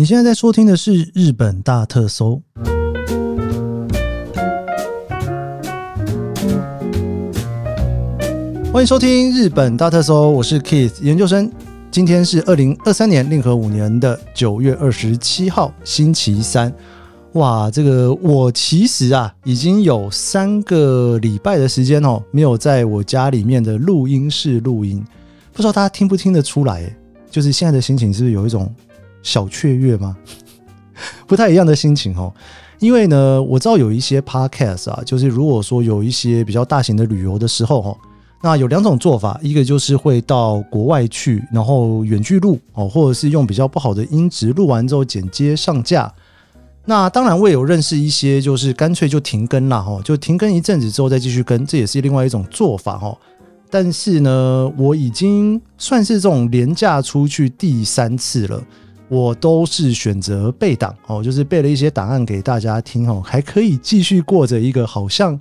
你现在在收听的是《日本大特搜》，欢迎收听《日本大特搜》，我是 Keith 研究生。今天是二零二三年令和五年的九月二十七号，星期三。哇，这个我其实啊，已经有三个礼拜的时间哦，没有在我家里面的录音室录音，不知道大家听不听得出来？就是现在的心情是不是有一种小雀跃吗？不太一样的心情哦。因为呢，我知道有一些 podcast 啊，就是如果说有一些比较大型的旅游的时候哦，那有两种做法，一个就是会到国外去，然后远距录哦，或者是用比较不好的音质录完之后剪接上架。那当然，我也有认识一些，就是干脆就停更了哈，就停更一阵子之后再继续更，这也是另外一种做法哈。但是呢，我已经算是这种廉价出去第三次了，我都是选择备档哦，就是备了一些档案给大家听哦，还可以继续过着一个好像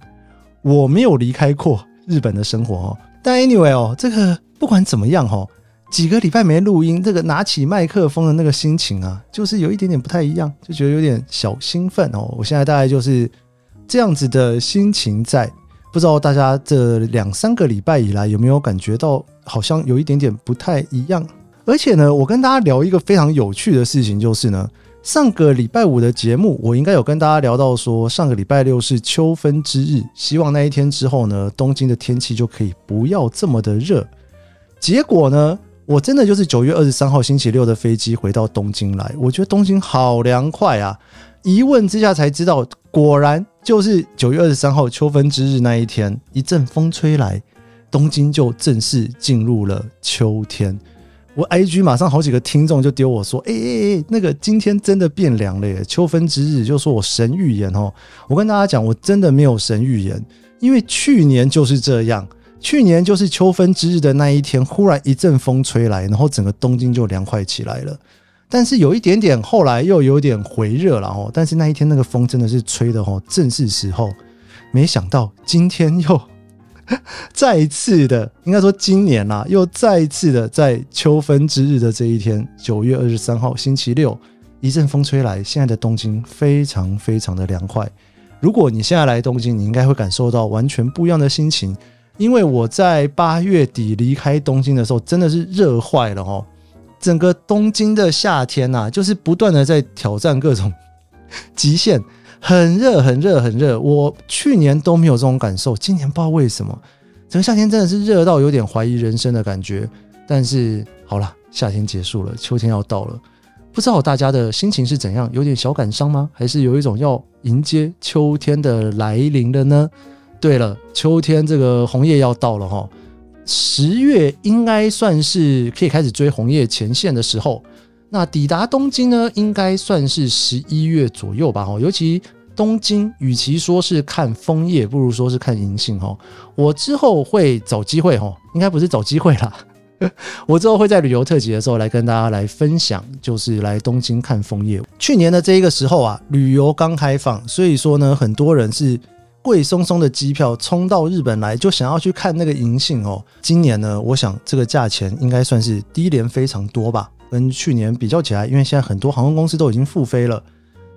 我没有离开过日本的生活哦。但 anyway 哦，这个不管怎么样哦。几个礼拜没录音，这个拿起麦克风的那个心情啊，就是有一点点不太一样，就觉得有点小兴奋哦。我现在大概就是这样子的心情在，不知道大家这两三个礼拜以来有没有感觉到好像有一点点不太一样。而且呢，我跟大家聊一个非常有趣的事情，就是呢，上个礼拜五的节目，我应该有跟大家聊到说，上个礼拜六是秋分之日，希望那一天之后呢，东京的天气就可以不要这么的热。结果呢？我真的就是九月二十三号星期六的飞机回到东京来，我觉得东京好凉快啊！一问之下才知道，果然就是九月二十三号秋分之日那一天，一阵风吹来，东京就正式进入了秋天。我 IG 马上好几个听众就丢我说：“哎哎哎，那个今天真的变凉了耶！秋分之日，就说我神预言哦。”我跟大家讲，我真的没有神预言，因为去年就是这样。去年就是秋分之日的那一天，忽然一阵风吹来，然后整个东京就凉快起来了。但是有一点点，后来又有点回热了哦。但是那一天那个风真的是吹的哦，正是时候。没想到今天又 再一次的，应该说今年啦，又再一次的在秋分之日的这一天，九月二十三号星期六，一阵风吹来，现在的东京非常非常的凉快。如果你现在来东京，你应该会感受到完全不一样的心情。因为我在八月底离开东京的时候，真的是热坏了哦！整个东京的夏天呐，就是不断的在挑战各种 极限，很热，很热，很热。我去年都没有这种感受，今年不知道为什么，整个夏天真的是热到有点怀疑人生的感觉。但是好了，夏天结束了，秋天要到了，不知道大家的心情是怎样？有点小感伤吗？还是有一种要迎接秋天的来临了呢？对了，秋天这个红叶要到了哈，十月应该算是可以开始追红叶前线的时候。那抵达东京呢，应该算是十一月左右吧哈。尤其东京，与其说是看枫叶，不如说是看银杏哈。我之后会找机会哈，应该不是找机会啦，我之后会在旅游特辑的时候来跟大家来分享，就是来东京看枫叶。去年的这一个时候啊，旅游刚开放，所以说呢，很多人是。贵松松的机票冲到日本来，就想要去看那个银杏哦。今年呢，我想这个价钱应该算是低廉非常多吧，跟去年比较起来，因为现在很多航空公司都已经复飞了，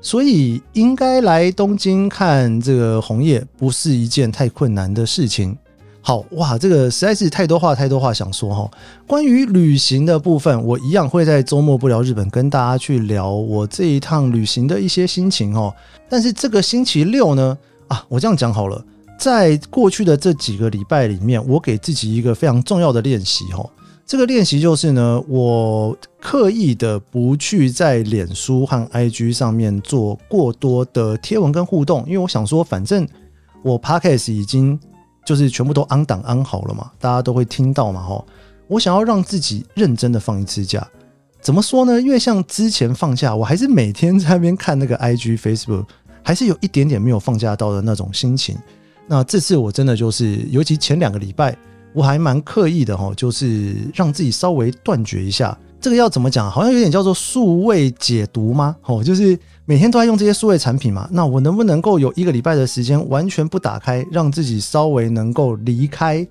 所以应该来东京看这个红叶不是一件太困难的事情。好哇，这个实在是太多话太多话想说哈。关于旅行的部分，我一样会在周末不聊日本跟大家去聊我这一趟旅行的一些心情哦。但是这个星期六呢？啊，我这样讲好了，在过去的这几个礼拜里面，我给自己一个非常重要的练习哦。这个练习就是呢，我刻意的不去在脸书和 IG 上面做过多的贴文跟互动，因为我想说，反正我 Podcast 已经就是全部都安档安好了嘛，大家都会听到嘛，哈。我想要让自己认真的放一次假，怎么说呢？因为像之前放假，我还是每天在那边看那个 IG、Facebook。还是有一点点没有放假到的那种心情。那这次我真的就是，尤其前两个礼拜，我还蛮刻意的哈，就是让自己稍微断绝一下。这个要怎么讲？好像有点叫做数位解读吗？哦，就是每天都在用这些数位产品嘛。那我能不能够有一个礼拜的时间完全不打开，让自己稍微能够离开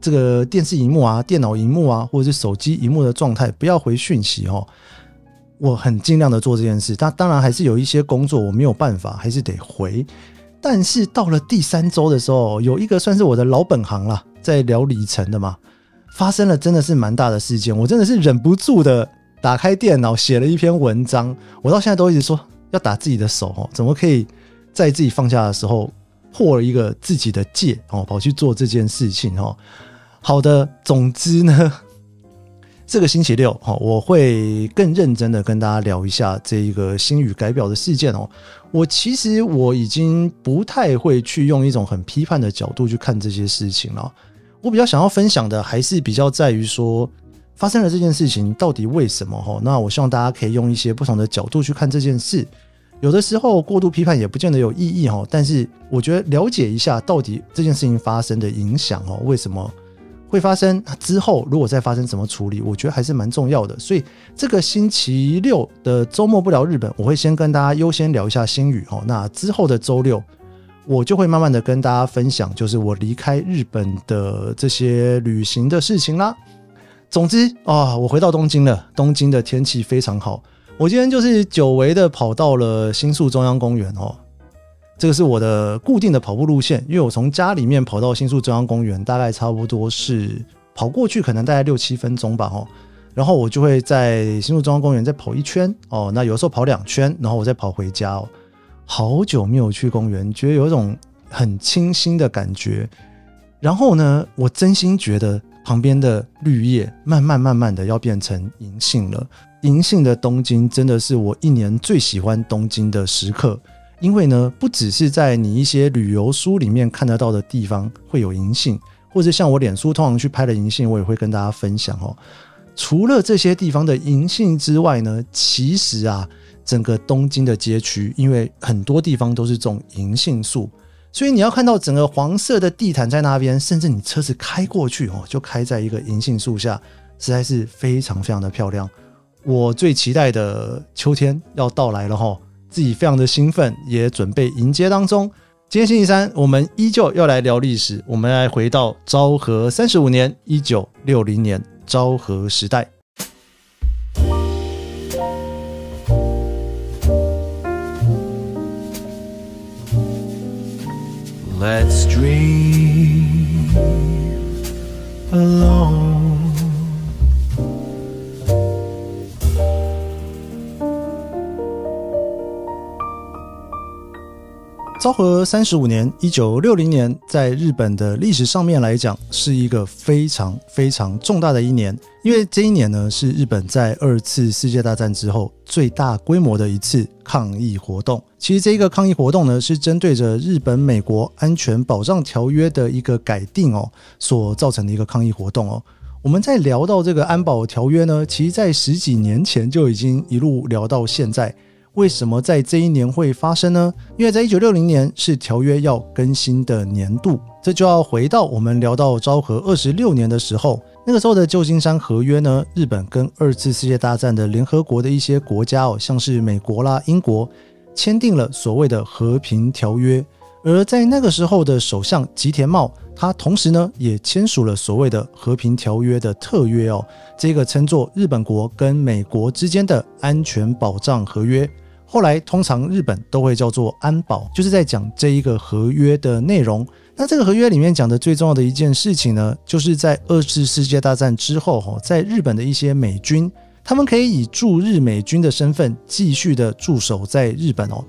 这个电视荧幕啊、电脑荧幕啊，或者是手机荧幕的状态，不要回讯息哦？我很尽量的做这件事。但当然还是有一些工作我没有办法，还是得回。但是到了第三周的时候，有一个算是我的老本行了，在聊里程的嘛，发生了真的是蛮大的事件，我真的是忍不住的打开电脑写了一篇文章。我到现在都一直说要打自己的手哦，怎么可以在自己放下的时候破了一个自己的戒哦，跑去做这件事情哦。好的，总之呢。这个星期六，哈，我会更认真的跟大家聊一下这一个星宇改表的事件哦。我其实我已经不太会去用一种很批判的角度去看这些事情了。我比较想要分享的，还是比较在于说，发生了这件事情到底为什么？哈，那我希望大家可以用一些不同的角度去看这件事。有的时候过度批判也不见得有意义哈，但是我觉得了解一下到底这件事情发生的影响哦，为什么？会发生之后，如果再发生怎么处理，我觉得还是蛮重要的。所以这个星期六的周末不聊日本，我会先跟大家优先聊一下星宇哦。那之后的周六，我就会慢慢的跟大家分享，就是我离开日本的这些旅行的事情啦。总之啊，我回到东京了，东京的天气非常好。我今天就是久违的跑到了新宿中央公园哦。这个是我的固定的跑步路线，因为我从家里面跑到新宿中央公园，大概差不多是跑过去可能大概六七分钟吧，哦，然后我就会在新宿中央公园再跑一圈，哦，那有时候跑两圈，然后我再跑回家哦。好久没有去公园，觉得有一种很清新的感觉。然后呢，我真心觉得旁边的绿叶慢慢慢慢的要变成银杏了。银杏的东京真的是我一年最喜欢东京的时刻。因为呢，不只是在你一些旅游书里面看得到的地方会有银杏，或者像我脸书通常去拍的银杏，我也会跟大家分享哦。除了这些地方的银杏之外呢，其实啊，整个东京的街区，因为很多地方都是种银杏树，所以你要看到整个黄色的地毯在那边，甚至你车子开过去哦，就开在一个银杏树下，实在是非常非常的漂亮。我最期待的秋天要到来了哈。自己非常的兴奋，也准备迎接当中。今天星期三，我们依旧要来聊历史。我们来回到昭和三十五年，一九六零年，昭和时代。Let's dream alone. 昭和三十五年，一九六零年，在日本的历史上面来讲，是一个非常非常重大的一年，因为这一年呢，是日本在二次世界大战之后最大规模的一次抗议活动。其实，这一个抗议活动呢，是针对着日本美国安全保障条约的一个改定哦，所造成的一个抗议活动哦。我们在聊到这个安保条约呢，其实在十几年前就已经一路聊到现在。为什么在这一年会发生呢？因为在一九六零年是条约要更新的年度，这就要回到我们聊到昭和二十六年的时候，那个时候的旧金山合约呢，日本跟二次世界大战的联合国的一些国家哦，像是美国啦、英国，签订了所谓的和平条约，而在那个时候的首相吉田茂。他同时呢，也签署了所谓的和平条约的特约哦，这个称作日本国跟美国之间的安全保障合约。后来通常日本都会叫做安保，就是在讲这一个合约的内容。那这个合约里面讲的最重要的一件事情呢，就是在二次世界大战之后哈，在日本的一些美军，他们可以以驻日美军的身份继续的驻守在日本哦。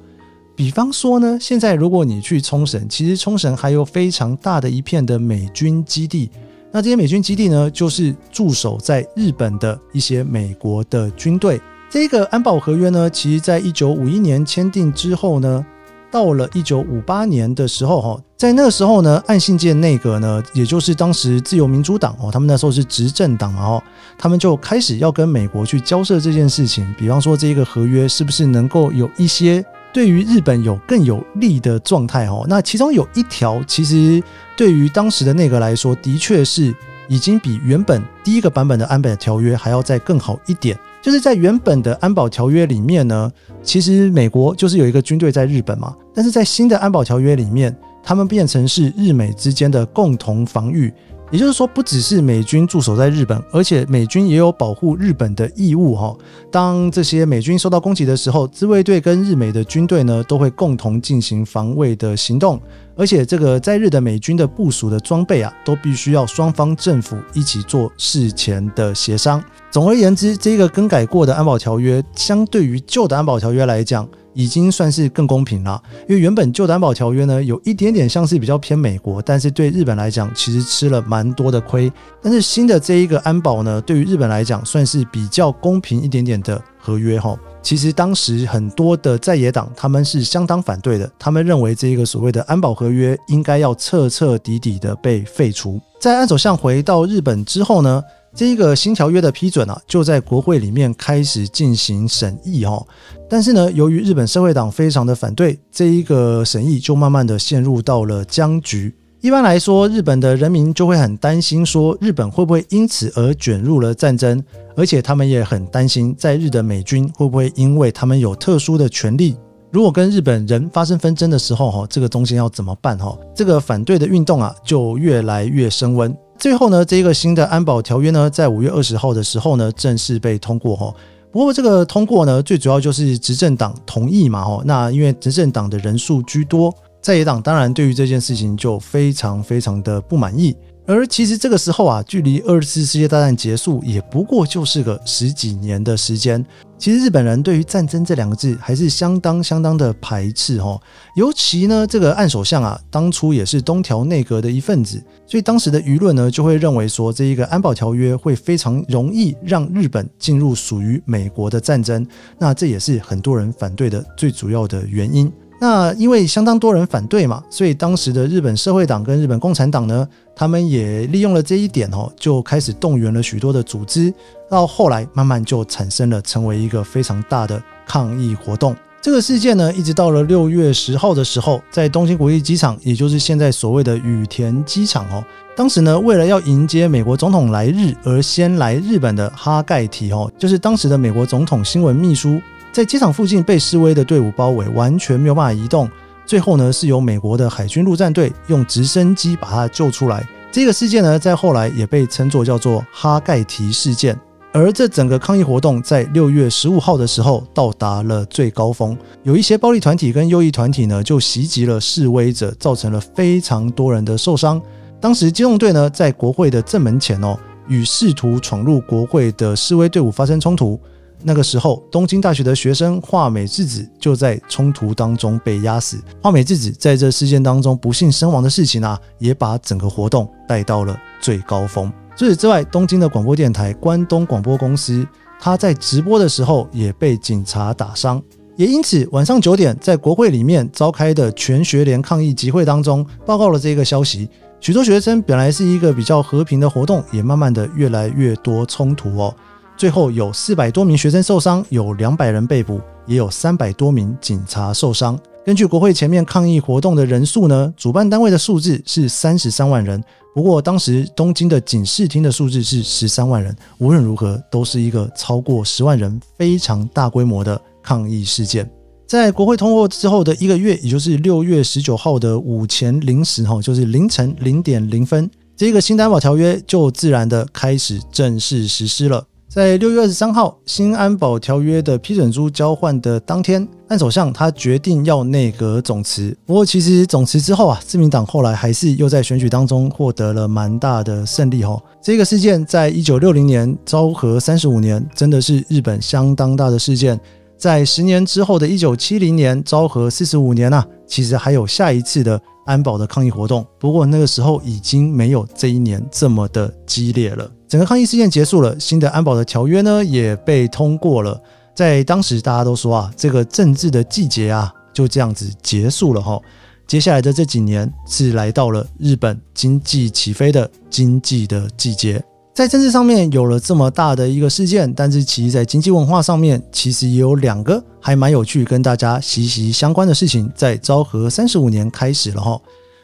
比方说呢，现在如果你去冲绳，其实冲绳还有非常大的一片的美军基地。那这些美军基地呢，就是驻守在日本的一些美国的军队。这个安保合约呢，其实在一九五一年签订之后呢，到了一九五八年的时候，哈，在那个时候呢，岸信介内阁呢，也就是当时自由民主党哦，他们那时候是执政党嘛，哦，他们就开始要跟美国去交涉这件事情。比方说，这一个合约是不是能够有一些。对于日本有更有利的状态哦，那其中有一条，其实对于当时的内阁来说，的确是已经比原本第一个版本的安保条约还要再更好一点。就是在原本的安保条约里面呢，其实美国就是有一个军队在日本嘛，但是在新的安保条约里面，他们变成是日美之间的共同防御，也就是说，不只是美军驻守在日本，而且美军也有保护日本的义务哈。当这些美军受到攻击的时候，自卫队跟日美的军队呢都会共同进行防卫的行动。而且这个在日的美军的部署的装备啊，都必须要双方政府一起做事前的协商。总而言之，这个更改过的安保条约，相对于旧的安保条约来讲。已经算是更公平了，因为原本旧的安保条约呢，有一点点像是比较偏美国，但是对日本来讲，其实吃了蛮多的亏。但是新的这一个安保呢，对于日本来讲，算是比较公平一点点的合约哈。其实当时很多的在野党他们是相当反对的，他们认为这一个所谓的安保合约应该要彻彻底底的被废除。在安首相回到日本之后呢？这一个新条约的批准啊，就在国会里面开始进行审议哈。但是呢，由于日本社会党非常的反对，这一个审议就慢慢的陷入到了僵局。一般来说，日本的人民就会很担心，说日本会不会因此而卷入了战争，而且他们也很担心，在日的美军会不会因为他们有特殊的权利，如果跟日本人发生纷争的时候哈，这个东西要怎么办哈？这个反对的运动啊，就越来越升温。最后呢，这个新的安保条约呢，在五月二十号的时候呢，正式被通过哈。不过这个通过呢，最主要就是执政党同意嘛哈。那因为执政党的人数居多，在野党当然对于这件事情就非常非常的不满意。而其实这个时候啊，距离二次世界大战结束也不过就是个十几年的时间。其实日本人对于战争这两个字还是相当相当的排斥哈。尤其呢，这个岸首相啊，当初也是东条内阁的一份子，所以当时的舆论呢，就会认为说这一个安保条约会非常容易让日本进入属于美国的战争。那这也是很多人反对的最主要的原因。那因为相当多人反对嘛，所以当时的日本社会党跟日本共产党呢，他们也利用了这一点哦，就开始动员了许多的组织，到后来慢慢就产生了成为一个非常大的抗议活动。这个事件呢，一直到了六月十号的时候，在东京国际机场，也就是现在所谓的羽田机场哦，当时呢，为了要迎接美国总统来日而先来日本的哈盖提哦，就是当时的美国总统新闻秘书。在机场附近被示威的队伍包围，完全没有办法移动。最后呢，是由美国的海军陆战队用直升机把他救出来。这个事件呢，在后来也被称作叫做哈盖提事件。而这整个抗议活动在六月十五号的时候到达了最高峰，有一些暴力团体跟右翼团体呢，就袭击了示威者，造成了非常多人的受伤。当时机动队呢，在国会的正门前哦，与试图闯入国会的示威队伍发生冲突。那个时候，东京大学的学生画美智子就在冲突当中被压死。画美智子在这事件当中不幸身亡的事情啊，也把整个活动带到了最高峰。除此之外，东京的广播电台关东广播公司，他在直播的时候也被警察打伤。也因此，晚上九点在国会里面召开的全学联抗议集会当中，报告了这个消息。许多学生本来是一个比较和平的活动，也慢慢的越来越多冲突哦。最后有四百多名学生受伤，有两百人被捕，也有三百多名警察受伤。根据国会前面抗议活动的人数呢，主办单位的数字是三十三万人。不过当时东京的警视厅的数字是十三万人。无论如何，都是一个超过十万人非常大规模的抗议事件。在国会通过之后的一个月，也就是六月十九号的午前零时，哈，就是凌晨零点零分，这个新担保条约就自然的开始正式实施了。在六月二十三号，新安保条约的批准书交换的当天，岸首相他决定要内阁总辞。不过，其实总辞之后啊，自民党后来还是又在选举当中获得了蛮大的胜利哈。这个事件在一九六零年昭和三十五年，真的是日本相当大的事件。在十年之后的一九七零年昭和四十五年啊，其实还有下一次的安保的抗议活动。不过那个时候已经没有这一年这么的激烈了。整个抗议事件结束了，新的安保的条约呢也被通过了。在当时，大家都说啊，这个政治的季节啊就这样子结束了哈。接下来的这几年是来到了日本经济起飞的经济的季节。在政治上面有了这么大的一个事件，但是其实在经济文化上面，其实也有两个还蛮有趣、跟大家息息相关的事情，在昭和三十五年开始了哈。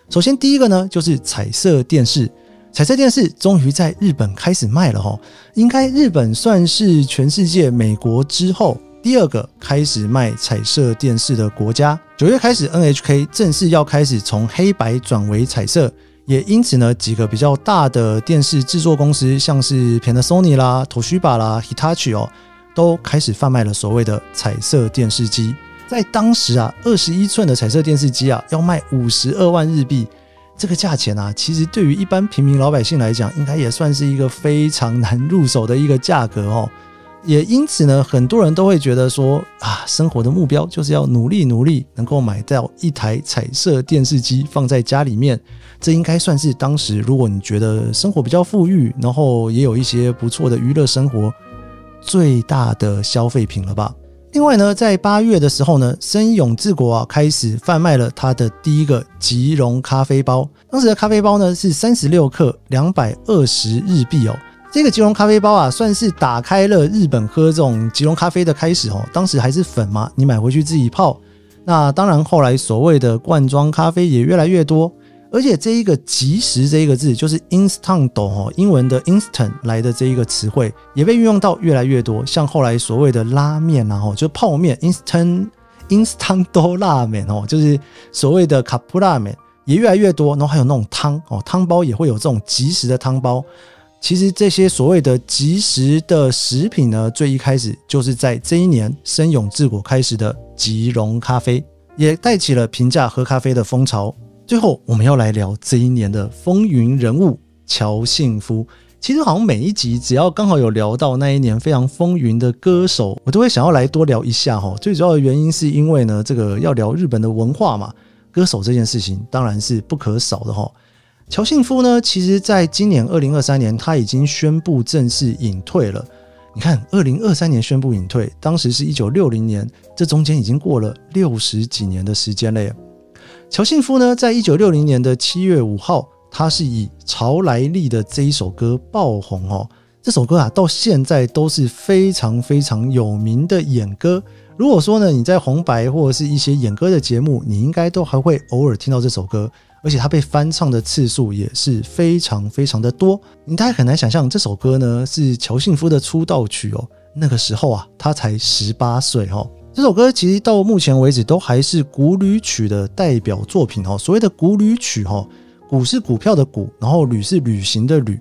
首先第一个呢，就是彩色电视。彩色电视终于在日本开始卖了哈，应该日本算是全世界美国之后第二个开始卖彩色电视的国家。九月开始，NHK 正式要开始从黑白转为彩色，也因此呢，几个比较大的电视制作公司，像是 Panasonic 啦、Toshiba 啦、Hitachi 哦，都开始贩卖了所谓的彩色电视机。在当时啊，二十一寸的彩色电视机啊，要卖五十二万日币，这个价钱啊，其实对于一般平民老百姓来讲，应该也算是一个非常难入手的一个价格哦。也因此呢，很多人都会觉得说啊，生活的目标就是要努力努力，能够买到一台彩色电视机放在家里面。这应该算是当时，如果你觉得生活比较富裕，然后也有一些不错的娱乐生活，最大的消费品了吧。另外呢，在八月的时候呢，森永治国啊开始贩卖了他的第一个吉隆咖啡包。当时的咖啡包呢是三十六克，两百二十日币哦。这个吉隆咖啡包啊，算是打开了日本喝这种吉隆咖啡的开始哦。当时还是粉嘛，你买回去自己泡。那当然，后来所谓的罐装咖啡也越来越多，而且这一个即时这一个字，就是 instant 哦，英文的 instant 来的这一个词汇，也被运用到越来越多。像后来所谓的拉面啊，哦，就泡面 instant instant 拉面哦，就是所谓的卡布拉面也越来越多。然后还有那种汤哦，汤包也会有这种即时的汤包。其实这些所谓的即食的食品呢，最一开始就是在这一年生永治国开始的吉隆咖啡，也带起了平价喝咖啡的风潮。最后，我们要来聊这一年的风云人物乔幸夫。其实好像每一集只要刚好有聊到那一年非常风云的歌手，我都会想要来多聊一下哈。最主要的原因是因为呢，这个要聊日本的文化嘛，歌手这件事情当然是不可少的哈。乔幸夫呢，其实在今年二零二三年，他已经宣布正式隐退了。你看，二零二三年宣布隐退，当时是一九六零年，这中间已经过了六十几年的时间了。乔幸夫呢，在一九六零年的七月五号，他是以潮来历的这一首歌爆红哦。这首歌啊，到现在都是非常非常有名的演歌。如果说呢，你在红白或者是一些演歌的节目，你应该都还会偶尔听到这首歌。而且他被翻唱的次数也是非常非常的多，你大概很难想象这首歌呢是乔幸夫的出道曲哦。那个时候啊，他才十八岁哦。这首歌其实到目前为止都还是古旅曲的代表作品哦。所谓的古旅曲哈，古是股票的股，然后旅是旅行的旅。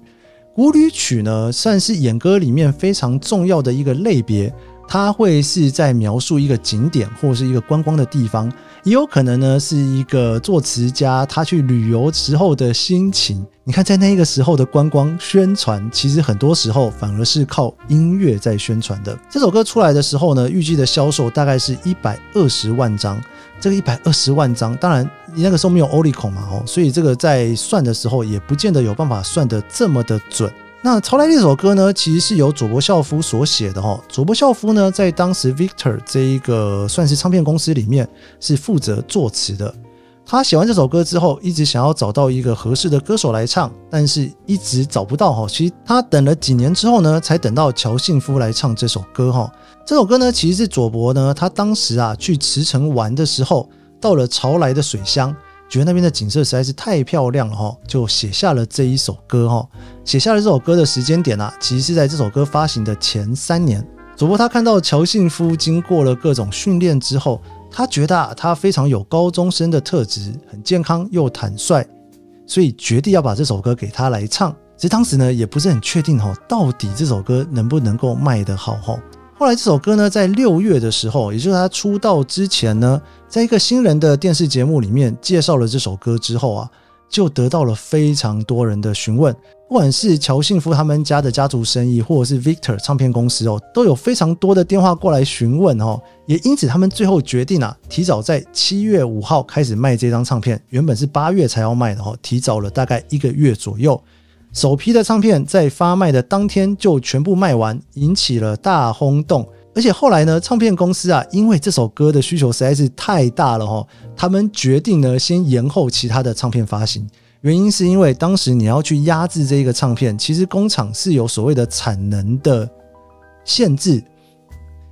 古旅曲呢，算是演歌里面非常重要的一个类别。它会是在描述一个景点或者是一个观光的地方，也有可能呢是一个作词家他去旅游时候的心情。你看，在那个时候的观光宣传，其实很多时候反而是靠音乐在宣传的。这首歌出来的时候呢，预计的销售大概是一百二十万张。这个一百二十万张，当然你那个时候没有欧利孔嘛，哦，所以这个在算的时候也不见得有办法算得这么的准。那《潮来》这首歌呢，其实是由佐伯孝夫所写的哈。佐伯孝夫呢，在当时 Victor 这一个算是唱片公司里面是负责作词的。他写完这首歌之后，一直想要找到一个合适的歌手来唱，但是一直找不到哈。其实他等了几年之后呢，才等到乔幸夫来唱这首歌哈。这首歌呢，其实是佐伯呢，他当时啊去慈城玩的时候，到了潮来的水乡。觉得那边的景色实在是太漂亮了哈，就写下了这一首歌哈。写下了这首歌的时间点啊，其实是在这首歌发行的前三年。主播他看到乔幸夫经过了各种训练之后，他觉得啊，他非常有高中生的特质，很健康又坦率，所以决定要把这首歌给他来唱。其实当时呢，也不是很确定哈，到底这首歌能不能够卖得好哈。后来这首歌呢，在六月的时候，也就是他出道之前呢，在一个新人的电视节目里面介绍了这首歌之后啊，就得到了非常多人的询问。不管是乔幸福他们家的家族生意，或者是 Victor 唱片公司哦，都有非常多的电话过来询问哦。也因此，他们最后决定啊，提早在七月五号开始卖这张唱片。原本是八月才要卖的哦，提早了大概一个月左右。首批的唱片在发卖的当天就全部卖完，引起了大轰动。而且后来呢，唱片公司啊，因为这首歌的需求实在是太大了哈，他们决定呢先延后其他的唱片发行。原因是因为当时你要去压制这一个唱片，其实工厂是有所谓的产能的限制。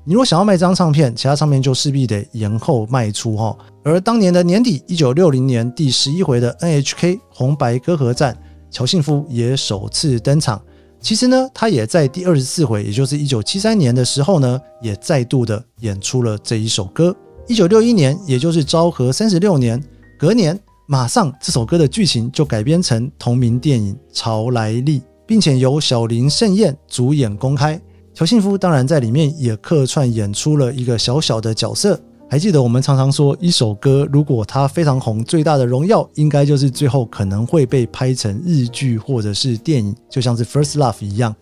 你如果想要卖这张唱片，其他唱片就势必得延后卖出哈。而当年的年底，一九六零年第十一回的 NHK 红白歌合战。乔幸夫也首次登场。其实呢，他也在第二十四回，也就是一九七三年的时候呢，也再度的演出了这一首歌。一九六一年，也就是昭和三十六年，隔年马上这首歌的剧情就改编成同名电影《潮来历》，并且由小林盛彦主演公开。乔信夫当然在里面也客串演出了一个小小的角色。还记得我们常常说，一首歌如果它非常红，最大的荣耀应该就是最后可能会被拍成日剧或者是电影，就像是《First Love》一样。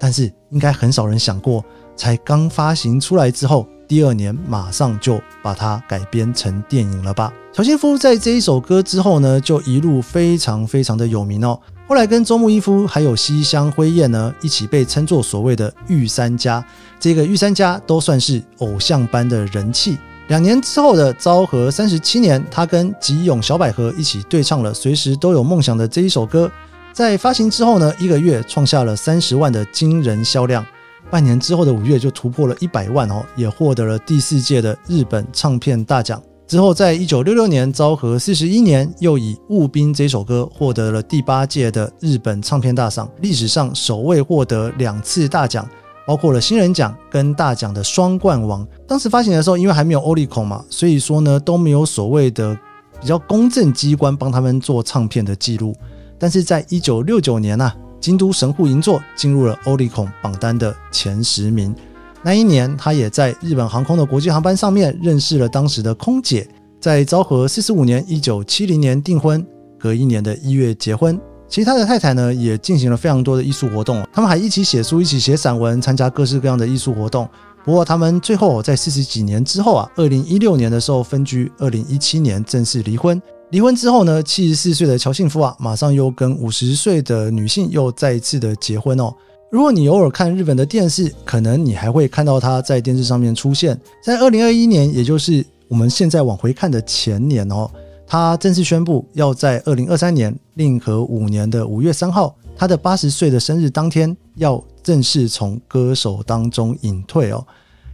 但是应该很少人想过，才刚发行出来之后，第二年马上就把它改编成电影了吧？乔信夫在这一首歌之后呢，就一路非常非常的有名哦。后来跟周木一夫还有西乡辉彦呢一起被称作所谓的御三家，这个御三家都算是偶像般的人气。两年之后的昭和三十七年，他跟吉永小百合一起对唱了《随时都有梦想》的这一首歌。在发行之后呢，一个月创下了三十万的惊人销量，半年之后的五月就突破了一百万哦，也获得了第四届的日本唱片大奖。之后，在一九六六年昭和四十一年，又以《雾滨》这首歌获得了第八届的日本唱片大赏，历史上首位获得两次大奖，包括了新人奖跟大奖的双冠王。当时发行的时候，因为还没有欧力孔嘛，所以说呢都没有所谓的比较公正机关帮他们做唱片的记录。但是在一九六九年呐，京都神户银座进入了欧力孔榜单的前十名。那一年，他也在日本航空的国际航班上面认识了当时的空姐。在昭和四十五年（一九七零年）订婚，隔一年的一月结婚。其他的太太呢，也进行了非常多的艺术活动。他们还一起写书，一起写散文，参加各式各样的艺术活动。不过，他们最后在四十几年之后啊，二零一六年的时候分居，二零一七年正式离婚。离婚之后呢，七十四岁的乔幸福啊，马上又跟五十岁的女性又再一次的结婚哦。如果你偶尔看日本的电视，可能你还会看到他在电视上面出现。在二零二一年，也就是我们现在往回看的前年哦，他正式宣布要在二零二三年令和五年的五月三号，他的八十岁的生日当天，要正式从歌手当中隐退哦。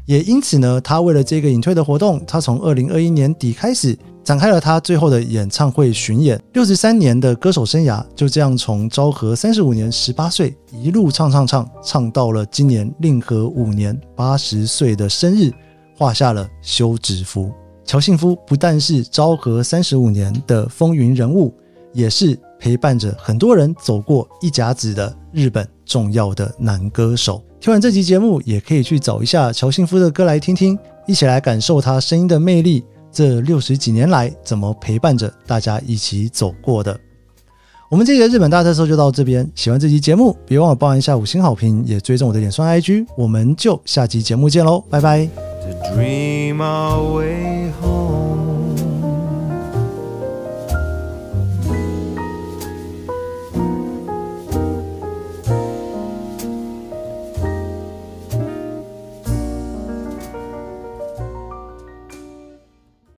也因此呢，他为了这个隐退的活动，他从二零二一年底开始展开了他最后的演唱会巡演。六十三年的歌手生涯就这样从昭和三十五年十八岁一路唱唱唱唱到了今年令和五年八十岁的生日，画下了休止符。乔幸夫不但是昭和三十五年的风云人物，也是陪伴着很多人走过一甲子的日本重要的男歌手。听完这集节目，也可以去找一下乔幸夫的歌来听听，一起来感受他声音的魅力。这六十几年来，怎么陪伴着大家一起走过的？我们这集的日本大特搜就到这边。喜欢这集节目，别忘了帮一下五星好评，也追踪我的脸双 IG。我们就下集节目见喽，拜拜。Dream our way home.